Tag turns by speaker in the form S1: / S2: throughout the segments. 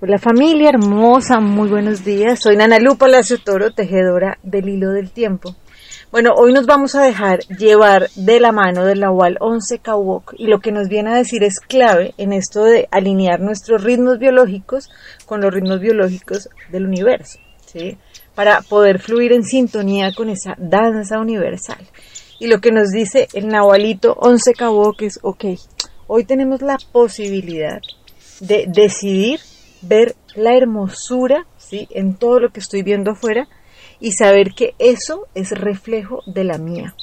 S1: Hola familia hermosa, muy buenos días. Soy Nana Lu Palacio Toro, tejedora del hilo del tiempo. Bueno, hoy nos vamos a dejar llevar de la mano del Nahual 11 Kawok y lo que nos viene a decir es clave en esto de alinear nuestros ritmos biológicos con los ritmos biológicos del universo, ¿sí? Para poder fluir en sintonía con esa danza universal. Y lo que nos dice el Nahualito 11 Kawok es, ok, hoy tenemos la posibilidad de decidir ver la hermosura, ¿sí? En todo lo que estoy viendo afuera y saber que eso es reflejo de la mía.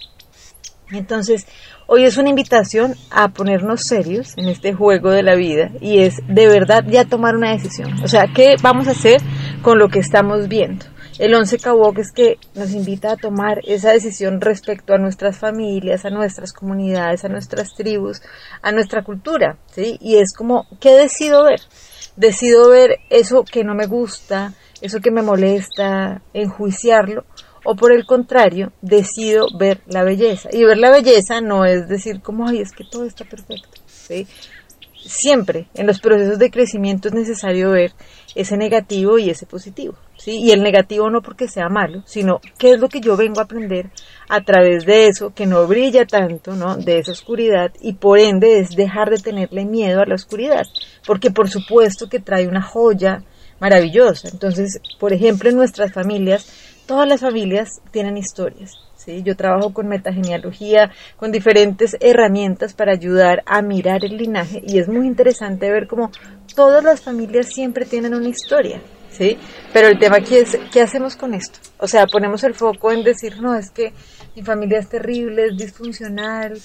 S1: Entonces, hoy es una invitación a ponernos serios en este juego de la vida y es de verdad ya tomar una decisión. O sea, ¿qué vamos a hacer con lo que estamos viendo? El 11 Kawok es que nos invita a tomar esa decisión respecto a nuestras familias, a nuestras comunidades, a nuestras tribus, a nuestra cultura, ¿sí? Y es como, ¿qué decido ver? Decido ver eso que no me gusta, eso que me molesta, enjuiciarlo, o por el contrario, decido ver la belleza. Y ver la belleza no es decir como, ay, es que todo está perfecto. ¿sí? Siempre en los procesos de crecimiento es necesario ver ese negativo y ese positivo. ¿sí? Y el negativo no porque sea malo, sino qué es lo que yo vengo a aprender a través de eso que no brilla tanto, ¿no? De esa oscuridad y por ende es dejar de tenerle miedo a la oscuridad, porque por supuesto que trae una joya, maravillosa. Entonces, por ejemplo, en nuestras familias, todas las familias tienen historias. ¿Sí? Yo trabajo con metagenealogía, con diferentes herramientas para ayudar a mirar el linaje y es muy interesante ver cómo todas las familias siempre tienen una historia. ¿sí? Pero el tema aquí es, ¿qué hacemos con esto? O sea, ponemos el foco en decir, no, es que mi familia es terrible, es disfuncional,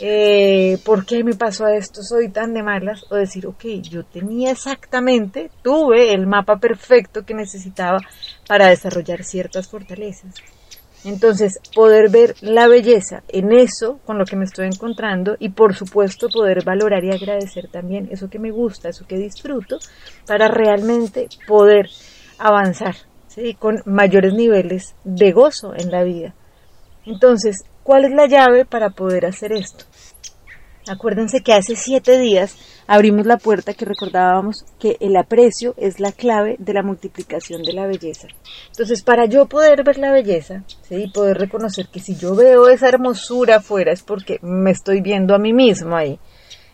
S1: eh, ¿por qué me pasó esto? Soy tan de malas. O decir, ok, yo tenía exactamente, tuve el mapa perfecto que necesitaba para desarrollar ciertas fortalezas. Entonces, poder ver la belleza en eso con lo que me estoy encontrando y por supuesto poder valorar y agradecer también eso que me gusta, eso que disfruto, para realmente poder avanzar ¿sí? con mayores niveles de gozo en la vida. Entonces, ¿Cuál es la llave para poder hacer esto? Acuérdense que hace siete días abrimos la puerta que recordábamos que el aprecio es la clave de la multiplicación de la belleza. Entonces, para yo poder ver la belleza, ¿sí? y poder reconocer que si yo veo esa hermosura afuera es porque me estoy viendo a mí mismo ahí.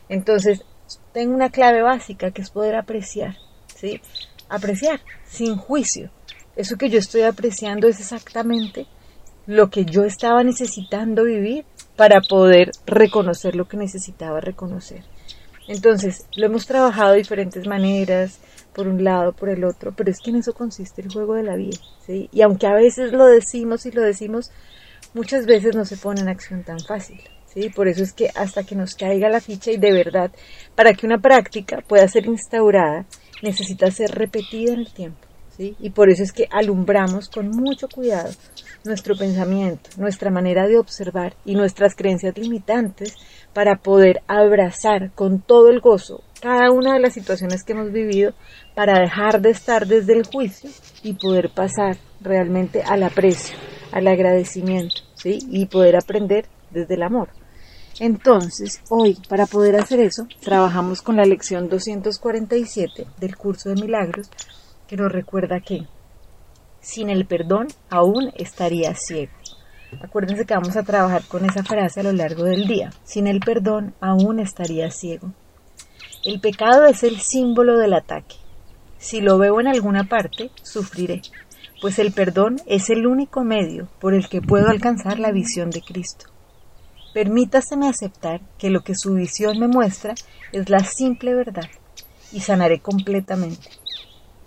S1: Entonces, tengo una clave básica que es poder apreciar, ¿sí? Apreciar sin juicio. Eso que yo estoy apreciando es exactamente lo que yo estaba necesitando vivir para poder reconocer lo que necesitaba reconocer. Entonces, lo hemos trabajado de diferentes maneras, por un lado, por el otro, pero es que en eso consiste el juego de la vida, ¿sí? Y aunque a veces lo decimos y lo decimos, muchas veces no se pone en acción tan fácil, ¿sí? Por eso es que hasta que nos caiga la ficha y de verdad, para que una práctica pueda ser instaurada, necesita ser repetida en el tiempo. Y por eso es que alumbramos con mucho cuidado nuestro pensamiento, nuestra manera de observar y nuestras creencias limitantes para poder abrazar con todo el gozo cada una de las situaciones que hemos vivido para dejar de estar desde el juicio y poder pasar realmente al aprecio, al agradecimiento, ¿sí? Y poder aprender desde el amor. Entonces, hoy, para poder hacer eso, trabajamos con la lección 247 del curso de milagros, que nos recuerda que sin el perdón aún estaría ciego. Acuérdense que vamos a trabajar con esa frase a lo largo del día. Sin el perdón aún estaría ciego. El pecado es el símbolo del ataque. Si lo veo en alguna parte, sufriré, pues el perdón es el único medio por el que puedo alcanzar la visión de Cristo. Permítaseme aceptar que lo que su visión me muestra es la simple verdad y sanaré completamente.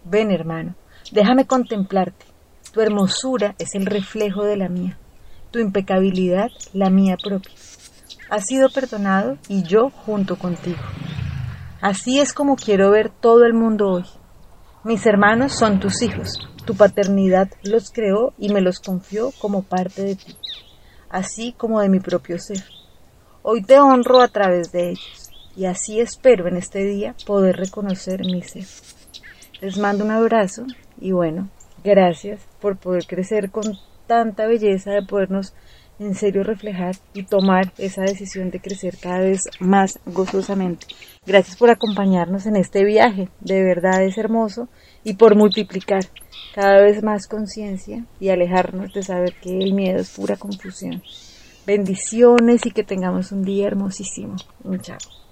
S1: Ven, hermano, déjame contemplarte. Tu hermosura es el reflejo de la mía, tu impecabilidad la mía propia. Has sido perdonado y yo junto contigo. Así es como quiero ver todo el mundo hoy. Mis hermanos son tus hijos, tu paternidad los creó y me los confió como parte de ti, así como de mi propio ser. Hoy te honro a través de ellos y así espero en este día poder reconocer mi ser. Les mando un abrazo y bueno, gracias por poder crecer con tanta belleza, de podernos en serio reflejar y tomar esa decisión de crecer cada vez más gozosamente. Gracias por acompañarnos en este viaje, de verdad es hermoso, y por multiplicar cada vez más conciencia y alejarnos de saber que el miedo es pura confusión. Bendiciones y que tengamos un día hermosísimo. Un chao.